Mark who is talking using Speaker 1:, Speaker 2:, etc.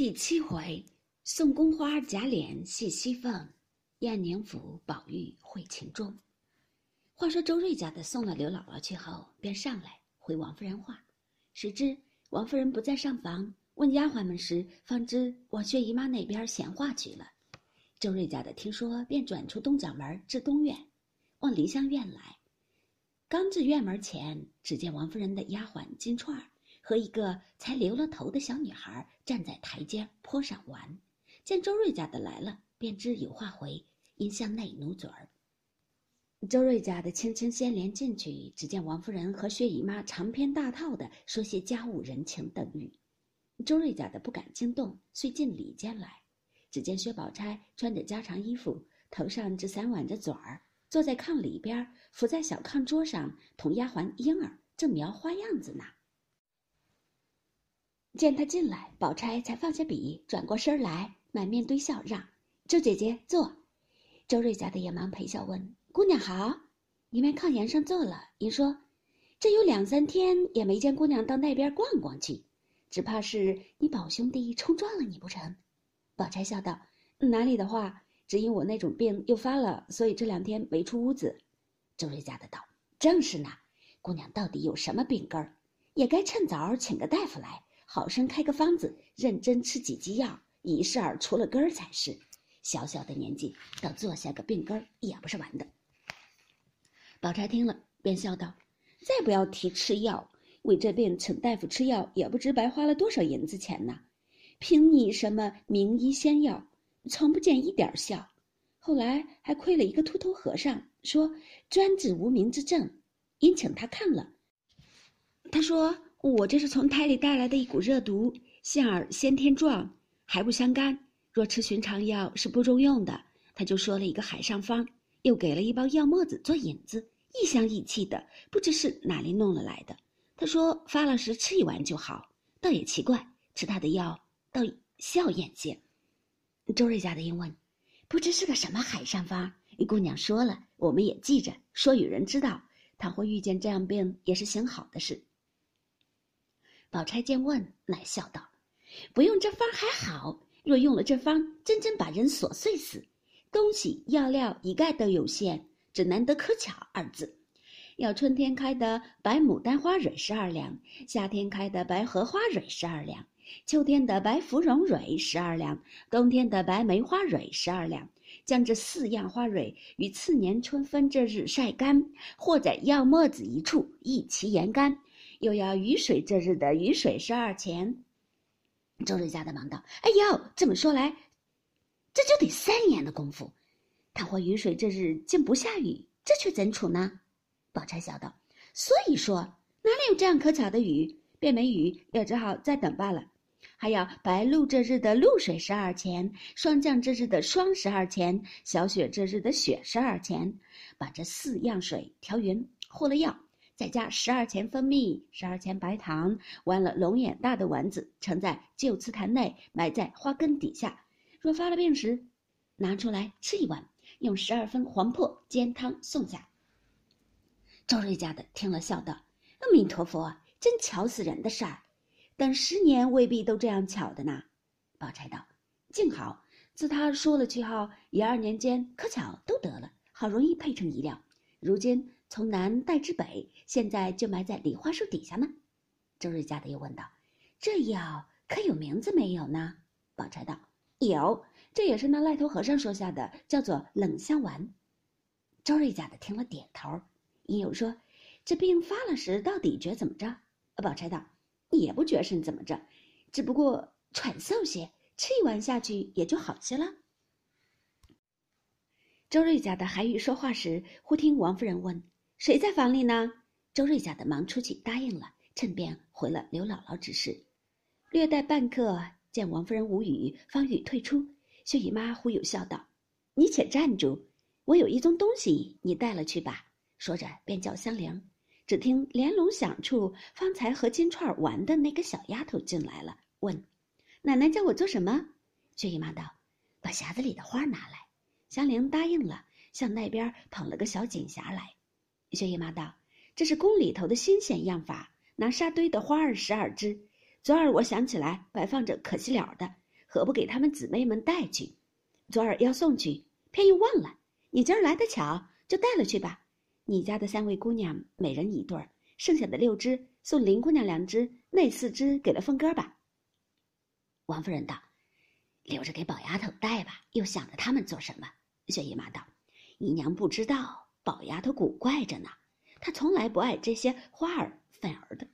Speaker 1: 第七回，宋宫花贾琏戏西凤，燕宁府宝玉会秦钟。话说周瑞家的送了刘姥姥去后，便上来回王夫人话。谁知王夫人不在上房，问丫鬟们时，方知往薛姨妈那边闲话去了。周瑞家的听说，便转出东角门至东院，往梨香院来。刚至院门前，只见王夫人的丫鬟金钏儿。和一个才留了头的小女孩站在台阶坡上玩，见周瑞家的来了，便知有话回，因向内努嘴儿。周瑞家的轻轻掀帘进去，只见王夫人和薛姨妈长篇大套的说些家务人情等语。周瑞家的不敢惊动，遂进里间来。只见薛宝钗穿着家常衣服，头上只散挽着嘴儿，坐在炕里边，伏在小炕桌上，同丫鬟莺儿正描花样子呢。见他进来，宝钗才放下笔，转过身来，满面堆笑，让周姐姐坐。周瑞家的也忙陪笑问：“姑娘好。”一面炕沿上坐了，您说：“这有两三天也没见姑娘到那边逛逛去，只怕是你宝兄弟冲撞了你不成？”宝钗笑道：“哪里的话，只因我那种病又发了，所以这两天没出屋子。”周瑞家的道：“正是呢，姑娘到底有什么病根儿，也该趁早请个大夫来。”好生开个方子，认真吃几剂药，一事儿除了根儿才是。小小的年纪，倒坐下个病根儿也不是玩的。宝钗听了，便笑道：“再不要提吃药，为这病请大夫吃药，也不知白花了多少银子钱呢。凭你什么名医仙药，从不见一点效。后来还亏了一个秃头和尚，说专治无名之症，因请他看了，他说。”我这是从胎里带来的一股热毒，性儿先天壮，还不相干。若吃寻常药是不中用的。他就说了一个海上方，又给了一包药沫子做引子，一香一气的，不知是哪里弄了来的。他说发了时吃一丸就好，倒也奇怪，吃他的药倒笑眼些。周瑞家的应问，不知是个什么海上方？一姑娘说了，我们也记着，说与人知道。倘或遇见这样病，也是行好的事。宝钗见问，乃笑道：“不用这方还好，若用了这方，真真把人琐碎死。东西药料一概都有限，只难得可巧二字。要春天开的白牡丹花蕊十二两，夏天开的白荷花蕊十二两，秋天的白芙蓉蕊十二两，冬天的白梅花蕊十二两。将这四样花蕊于次年春分这日晒干，或在药沫子一处一齐研干。”又要雨水这日的雨水十二钱。周瑞家的忙道：“哎呦，这么说来，这就得三年的功夫。倘或雨水这日竟不下雨，这却怎处呢？”宝钗笑道：“所以说，哪里有这样可巧的雨？便没雨，也只好再等罢了。还要白露这日的露水十二钱，霜降这日的霜十二钱，小雪这日的雪十二钱。把这四样水调匀，和了药。”再加十二钱蜂蜜，十二钱白糖，完了龙眼大的丸子，盛在旧瓷坛内，埋在花根底下。若发了病时，拿出来吃一碗，用十二分黄破煎汤送下。周瑞家的听了，笑道：“阿弥陀佛，真巧死人的事儿，等十年未必都这样巧的呢。”宝钗道：“静好，自他说了句号，一二年间可巧都得了，好容易配成一料。如今。”从南带至北，现在就埋在梨花树底下呢。周瑞家的又问道：“这药可有名字没有呢？”宝钗道：“有，这也是那赖头和尚说下的，叫做冷香丸。”周瑞家的听了点头，因又说：“这病发了时，到底觉怎么着？”宝钗道：“也不觉是怎么着，只不过喘嗽些，吃一碗下去也就好些了。”周瑞家的还欲说话时，忽听王夫人问。谁在房里呢？周瑞家的忙出去答应了，趁便回了刘姥姥指示。略待半刻，见王夫人无语，方欲退出。薛姨妈忽又笑道：“你且站住，我有一宗东西，你带了去吧。”说着便叫香菱。只听连笼响处，方才和金钏玩的那个小丫头进来了，问：“奶奶叫我做什么？”薛姨妈道：“把匣子里的花拿来。”香菱答应了，向那边捧了个小锦匣来。薛姨妈道：“这是宫里头的新鲜样法，拿沙堆的花儿十二枝。昨儿我想起来摆放着，可惜了的。何不给他们姊妹们带去？昨儿要送去，偏又忘了。你今儿来的巧，就带了去吧。你家的三位姑娘每人一对儿，剩下的六只送林姑娘两只，那四只给了凤哥吧。王夫人道：“留着给宝丫头带吧，又想着他们做什么？”薛姨妈道：“姨娘不知道，宝丫头古怪着呢，她从来不爱这些花儿粉儿的。”